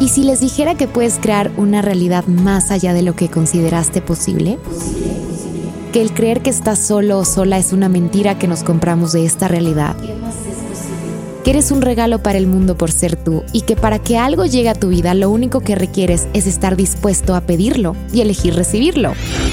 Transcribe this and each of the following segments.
¿Y si les dijera que puedes crear una realidad más allá de lo que consideraste posible? Que el creer que estás solo o sola es una mentira que nos compramos de esta realidad. Que eres un regalo para el mundo por ser tú y que para que algo llegue a tu vida lo único que requieres es estar dispuesto a pedirlo y elegir recibirlo.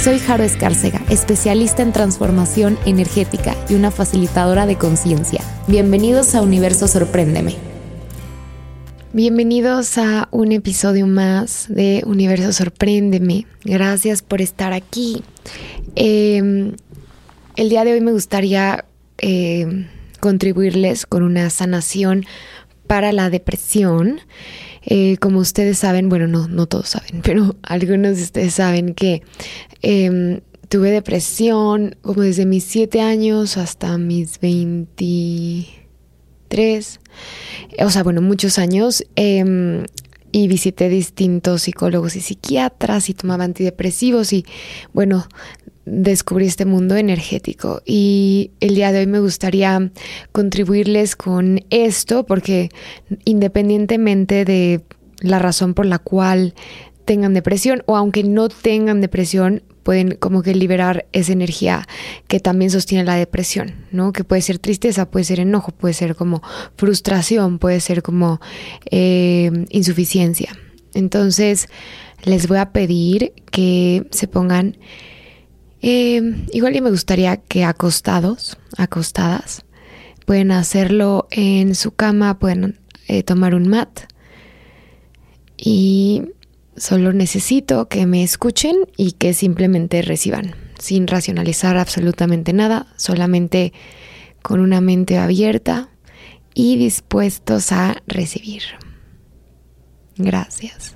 Soy Jaro Escárcega, especialista en transformación energética y una facilitadora de conciencia. Bienvenidos a Universo Sorpréndeme. Bienvenidos a un episodio más de Universo Sorpréndeme. Gracias por estar aquí. Em, el día de hoy me gustaría em, contribuirles con una sanación para la depresión. Eh, como ustedes saben, bueno, no, no todos saben, pero algunos de ustedes saben que em, tuve depresión como desde mis 7 años hasta mis 20 tres, o sea, bueno, muchos años. Em, y visité distintos psicólogos y psiquiatras y tomaba antidepresivos y bueno, descubrí este mundo energético y el día de hoy me gustaría contribuirles con esto porque independientemente de la razón por la cual tengan depresión o aunque no tengan depresión, pueden como que liberar esa energía que también sostiene la depresión, ¿no? Que puede ser tristeza, puede ser enojo, puede ser como frustración, puede ser como eh, insuficiencia. Entonces, les voy a pedir que se pongan, eh, igual y me gustaría que acostados, acostadas, pueden hacerlo en su cama, pueden eh, tomar un mat y Solo necesito que me escuchen y que simplemente reciban, sin racionalizar absolutamente nada, solamente con una mente abierta y dispuestos a recibir. Gracias.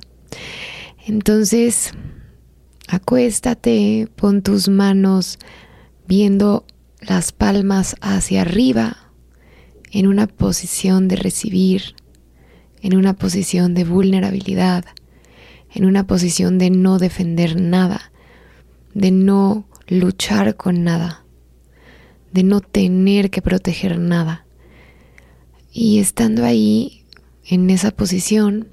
Entonces, acuéstate, pon tus manos viendo las palmas hacia arriba, en una posición de recibir, en una posición de vulnerabilidad en una posición de no defender nada, de no luchar con nada, de no tener que proteger nada. Y estando ahí, en esa posición,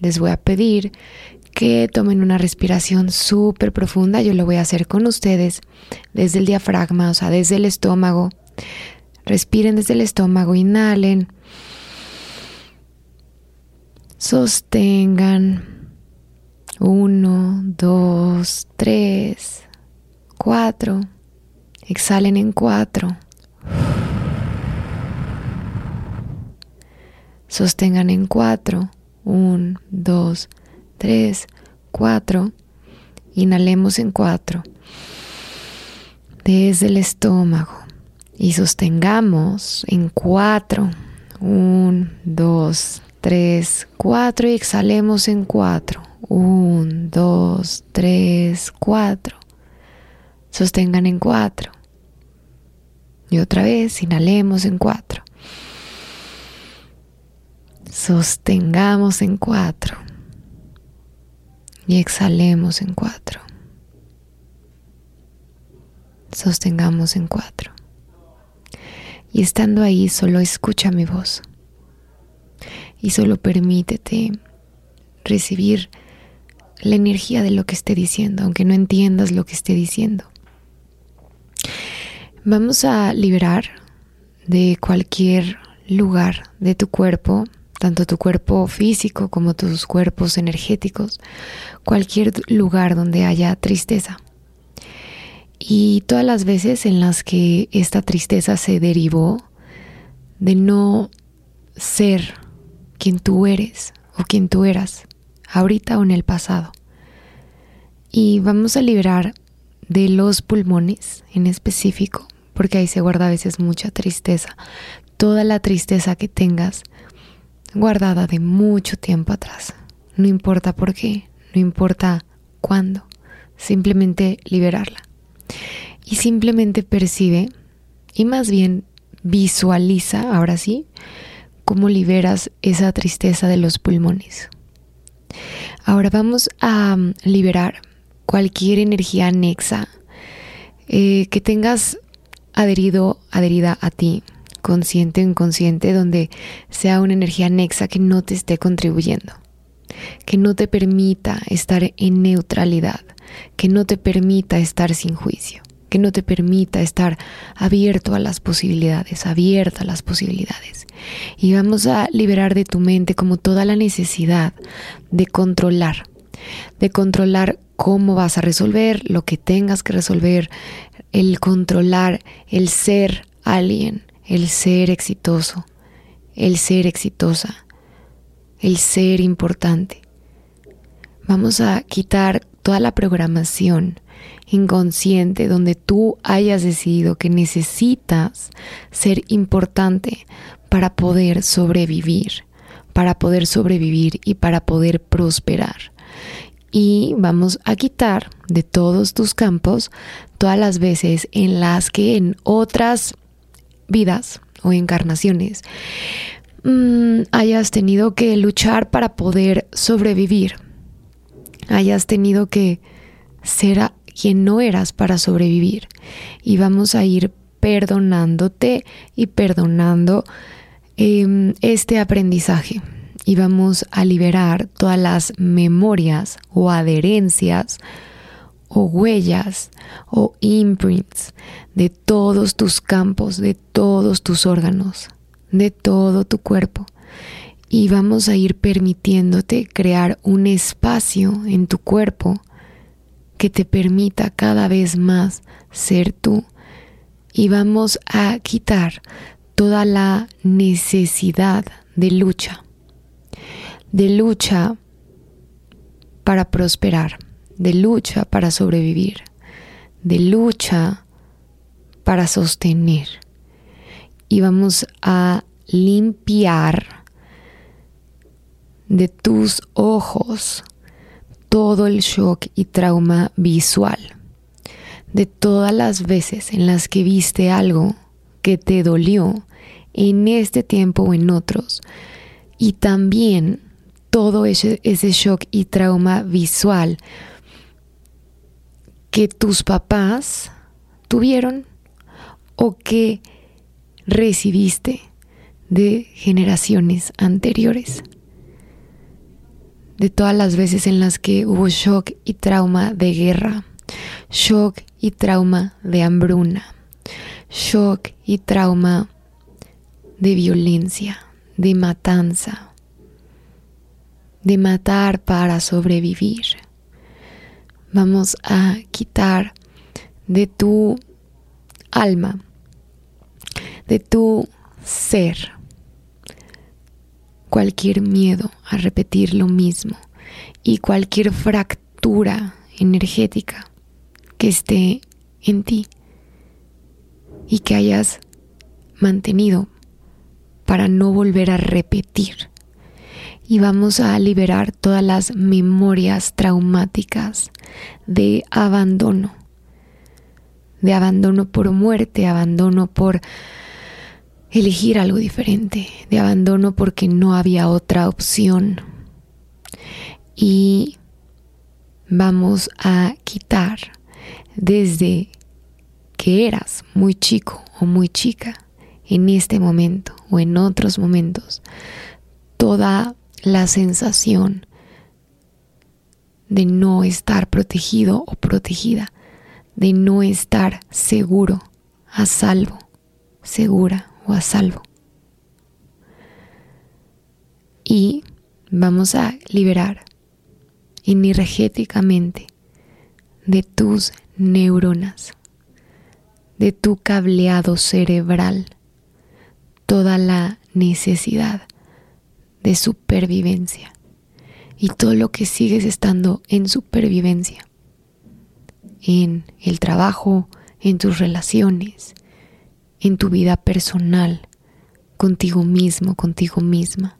les voy a pedir que tomen una respiración súper profunda. Yo lo voy a hacer con ustedes desde el diafragma, o sea, desde el estómago. Respiren desde el estómago, inhalen. Sostengan uno, dos, tres, cuatro. Exhalen en cuatro. Sostengan en cuatro. Un, dos, tres, cuatro. Inhalemos en cuatro. Desde el estómago. Y sostengamos en cuatro. Un, dos, tres, cuatro. Y exhalemos en cuatro. Un, dos, tres, cuatro. Sostengan en cuatro. Y otra vez, inhalemos en cuatro. Sostengamos en cuatro. Y exhalemos en cuatro. Sostengamos en cuatro. Y estando ahí, solo escucha mi voz. Y solo permítete recibir la energía de lo que esté diciendo, aunque no entiendas lo que esté diciendo. Vamos a liberar de cualquier lugar de tu cuerpo, tanto tu cuerpo físico como tus cuerpos energéticos, cualquier lugar donde haya tristeza. Y todas las veces en las que esta tristeza se derivó de no ser quien tú eres o quien tú eras, ahorita o en el pasado. Y vamos a liberar de los pulmones en específico, porque ahí se guarda a veces mucha tristeza, toda la tristeza que tengas guardada de mucho tiempo atrás. No importa por qué, no importa cuándo, simplemente liberarla. Y simplemente percibe, y más bien visualiza, ahora sí, cómo liberas esa tristeza de los pulmones. Ahora vamos a mm, liberar cualquier energía anexa eh, que tengas adherido, adherida a ti, consciente o inconsciente, donde sea una energía anexa que no te esté contribuyendo. que no te permita estar en neutralidad, que no te permita estar sin juicio, que no te permita estar abierto a las posibilidades, abierta a las posibilidades. Y vamos a liberar de tu mente como toda la necesidad de controlar, de controlar cómo vas a resolver lo que tengas que resolver, el controlar, el ser alguien, el ser exitoso, el ser exitosa, el ser importante. Vamos a quitar toda la programación inconsciente donde tú hayas decidido que necesitas ser importante para poder sobrevivir, para poder sobrevivir y para poder prosperar. Y vamos a quitar de todos tus campos todas las veces en las que en otras vidas o encarnaciones mm, hayas tenido que luchar para poder sobrevivir, hayas tenido que ser quien no eras para sobrevivir. Y vamos a ir perdonándote y perdonando em, este aprendizaje. Y vamos a liberar todas las memorias o adherencias o huellas o imprints de todos tus campos, de todos tus órganos, de todo tu cuerpo. Y vamos a ir permitiéndote crear un espacio en tu cuerpo que te permita cada vez más ser tú. Y vamos a quitar toda la necesidad de lucha, de lucha para prosperar de lucha para sobrevivir, de lucha para sostener. Y vamos a limpiar de tus ojos todo el shock y trauma visual, de todas las veces en las que viste algo que te dolió en este tiempo o en otros, y también todo ese, shock y trauma visual que tus papás tuvieron o que recibiste de generaciones anteriores. De todas las veces en las que hubo shock y trauma de guerra, shock y trauma de hambruna, shock y trauma de violencia, de matanza, de matar para sobrevivir. Vamos a quitar de tu alma, de tu ser, cualquier miedo a repetir lo mismo y cualquier fractura energética que esté en ti y que hayas mantenido para no volver a repetir. Y vamos a liberar todas las memorias traumáticas de abandono, de abandono por muerte, abandono por elegir algo diferente, de abandono porque no había otra opción. Y vamos a quitar desde que eras muy chico o muy chica, en este momento o en otros momentos, toda la sensación de no estar protegido o protegida, de no estar seguro, a salvo, segura a salvo. Y vamos a liberar energéticamente de tus neuronas, de tu cableado cerebral, toda la necesidad de supervivencia y todo lo que sigues estando en supervivencia, en el trabajo, en tus relaciones, en tu vida personal, contigo mismo, contigo misma.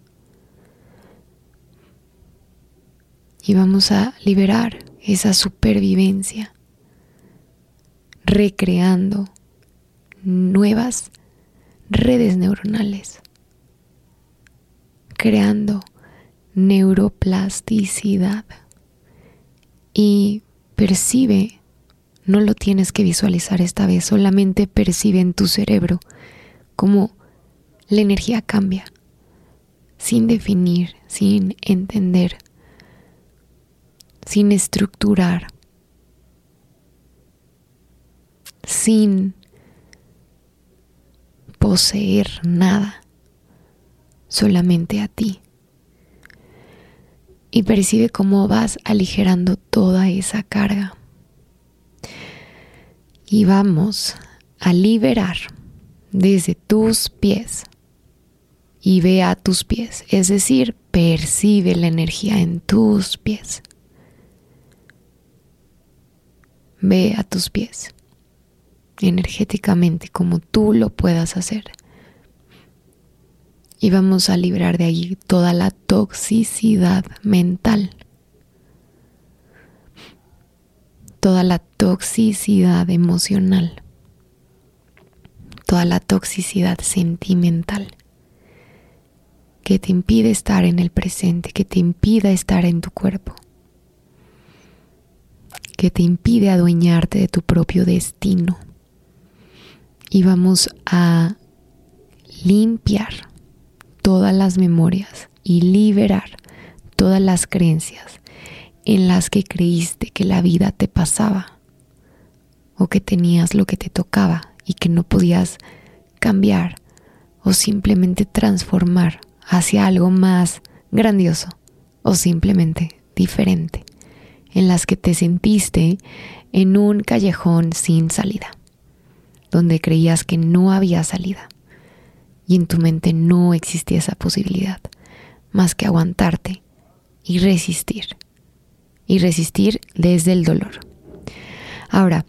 Y vamos a liberar esa supervivencia, recreando nuevas redes neuronales creando neuroplasticidad y percibe, no lo tienes que visualizar esta vez, solamente percibe en tu cerebro cómo la energía cambia, sin definir, sin entender, sin estructurar, sin poseer nada, solamente a ti. Y percibe cómo vas aligerando toda esa carga. Y vamos a liberar desde tus pies y ve a tus pies, es decir, percibe la energía en tus pies. Ve a tus pies energéticamente como tú lo puedas hacer. Y vamos a librar de ahí toda la toxicidad mental. Toda la toxicidad emocional. Toda la toxicidad sentimental que te impide estar en el presente, que te impida estar en tu cuerpo, que te impide adueñarte de tu propio destino y vamos a limpiar todas las memorias y liberar todas las creencias en las que creíste que la vida te pasaba o que tenías lo que te tocaba y que no podías cambiar o simplemente transformar hacia algo más grandioso o simplemente diferente, en las que te sentiste en un callejón sin salida donde creías que no había salida y en tu mente no existía esa posibilidad más que aguantarte y resistir y resistir desde el dolor. Ahora,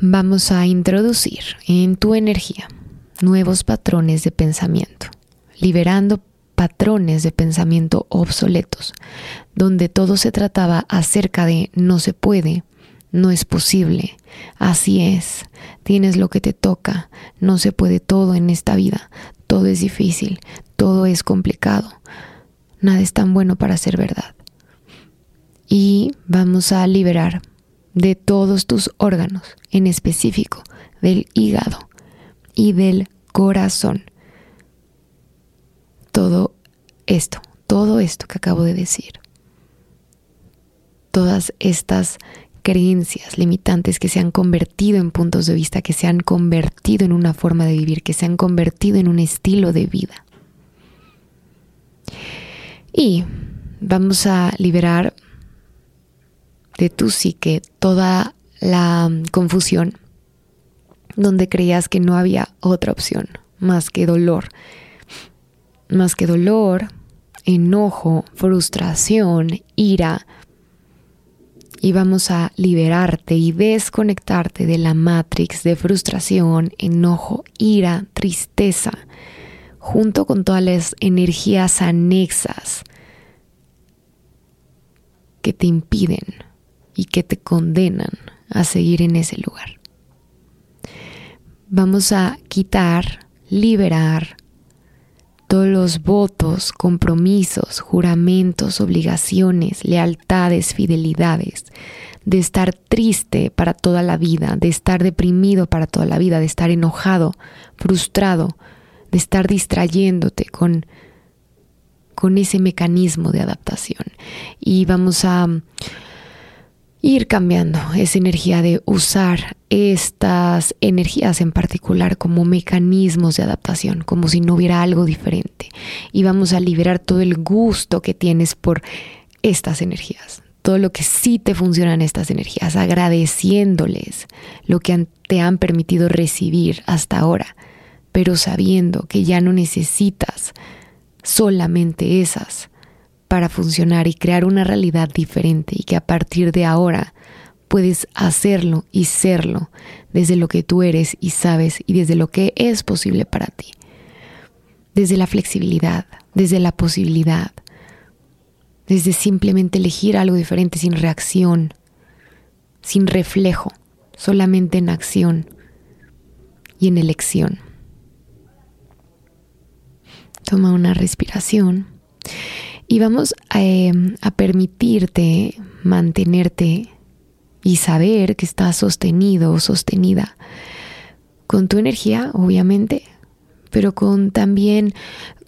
vamos a introducir en tu energía nuevos patrones de pensamiento, liberando patrones de pensamiento obsoletos, donde todo se trataba acerca de no se puede, no es posible. Así es. Tienes lo que te toca. No se puede todo en esta vida. Todo es difícil. Todo es complicado. Nada es tan bueno para ser verdad. Y vamos a liberar de todos tus órganos, en específico del hígado y del corazón. Todo esto, todo esto que acabo de decir. Todas estas creencias limitantes que se han convertido en puntos de vista, que se han convertido en una forma de vivir, que se han convertido en un estilo de vida. Y vamos a liberar de tu psique toda la confusión donde creías que no había otra opción más que dolor, más que dolor, enojo, frustración, ira, y vamos a liberarte y desconectarte de la matrix de frustración, enojo, ira, tristeza, junto con todas las energías anexas que te impiden y que te condenan a seguir en ese lugar. Vamos a quitar, liberar, todos los votos, compromisos, juramentos, obligaciones, lealtades, fidelidades, de estar triste para toda la vida, de estar deprimido para toda la vida, de estar enojado, frustrado, de estar distrayéndote con, con ese mecanismo de adaptación. Y vamos a ir cambiando esa energía de usar estas energías en particular como mecanismos de adaptación, como si no hubiera algo diferente. Y vamos a liberar todo el gusto que tienes por estas energías, todo lo que sí te funcionan estas energías, agradeciéndoles lo que te han permitido recibir hasta ahora, pero sabiendo que ya no necesitas solamente esas para funcionar y crear una realidad diferente y que a partir de ahora puedes hacerlo y serlo desde lo que tú eres y sabes y desde lo que es posible para ti. Desde la flexibilidad, desde la posibilidad, desde simplemente elegir algo diferente sin reacción, sin reflejo, solamente en acción y en elección. Toma una respiración y vamos em, a, permitirte mantenerte y saber que estás sostenido o sostenida con tu energía, obviamente, pero con también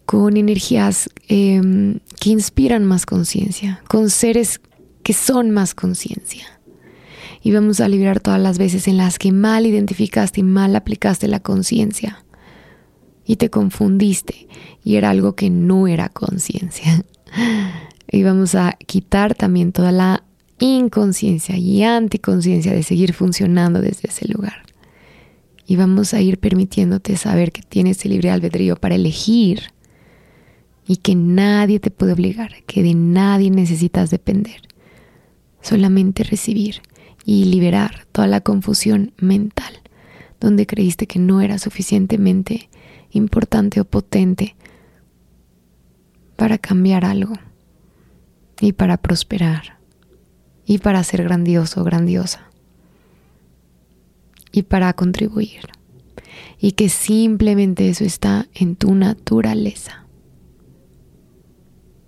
con energías em, que inspiran más conciencia, con seres que son más conciencia. Y vamos a liberar todas las veces en las que mal identificaste y mal aplicaste la conciencia y te confundiste y era algo que no era conciencia. Y vamos a quitar también toda la inconsciencia y anticonciencia de seguir funcionando desde ese lugar. Y vamos a ir permitiéndote saber que tienes el libre albedrío para elegir y que nadie te puede obligar, que de nadie necesitas depender. Solamente recibir y liberar toda la confusión mental donde creíste que no era suficientemente importante o potente para cambiar algo y para prosperar y para ser grandioso grandiosa y para contribuir y que simplemente eso está en tu naturaleza.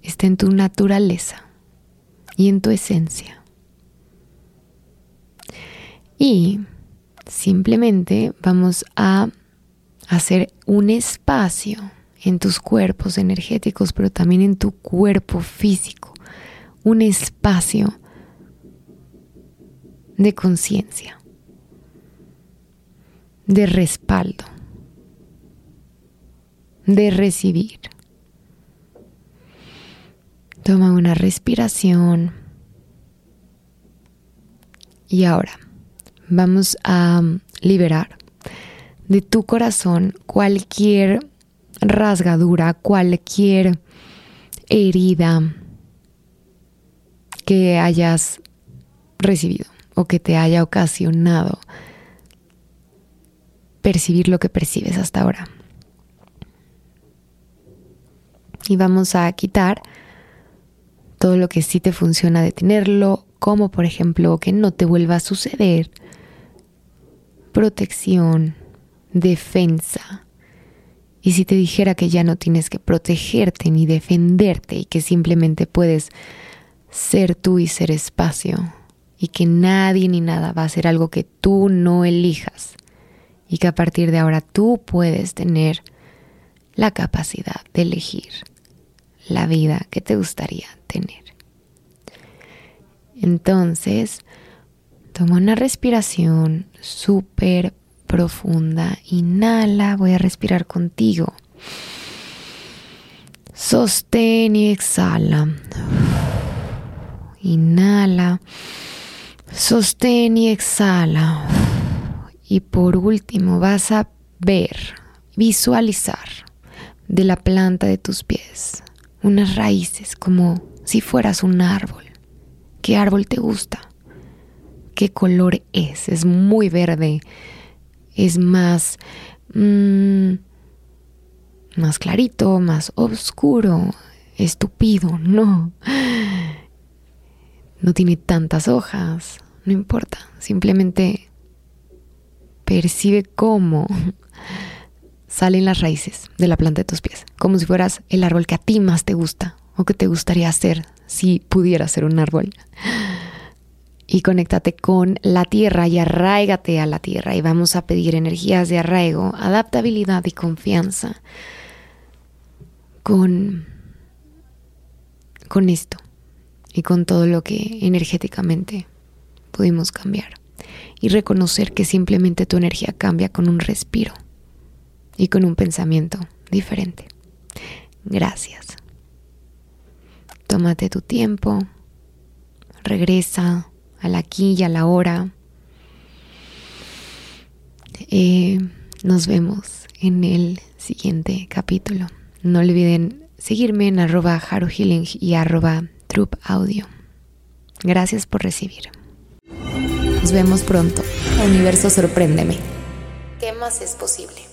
Está en tu naturaleza y en tu esencia. Y simplemente vamos a hacer un espacio en tus cuerpos energéticos, pero también en tu cuerpo físico, un espacio de conciencia, de respaldo, de recibir. Toma una respiración. Y ahora vamos a liberar de tu corazón cualquier rasgadura, cualquier herida que hayas recibido o que te haya ocasionado percibir lo que percibes hasta ahora. Y vamos a quitar todo lo que sí te funciona de tenerlo, como por ejemplo que no te vuelva a suceder, protección, defensa. Y si te dijera que ya no tienes que protegerte ni defenderte y que simplemente puedes ser tú y ser espacio y que nadie ni nada va a ser algo que tú no elijas y que a partir de ahora tú puedes tener la capacidad de elegir la vida que te gustaría tener. Entonces, toma una respiración súper profunda. Inhala, voy a respirar contigo. Sostén y exhala. Inhala. Sostén y exhala. Y por último vas a ver, visualizar de la planta de tus pies unas raíces como si fueras un árbol. ¿Qué árbol te gusta? ¿Qué color es? Es muy verde, es más, mm, más clarito, más oscuro, estúpido, no. No tiene tantas hojas, no importa, simplemente percibe cómo salen las raíces de la planta de tus pies, como si fueras el árbol que a ti más te gusta o que te gustaría ser si pudiera ser un árbol y conéctate con la tierra y arraigate a la tierra y vamos a pedir energías de arraigo, adaptabilidad y confianza con, con esto y con todo lo que energéticamente pudimos cambiar y reconocer que simplemente tu energía cambia con un respiro y con un pensamiento diferente. Gracias. Tómate tu tiempo, regresa al aquí y a la hora. Eh, nos vemos en el siguiente capítulo. No olviden seguirme en arroba haruhealing y arroba Audio. Gracias por recibir. Nos vemos pronto. Universo, sorpréndeme. ¿Qué más es posible?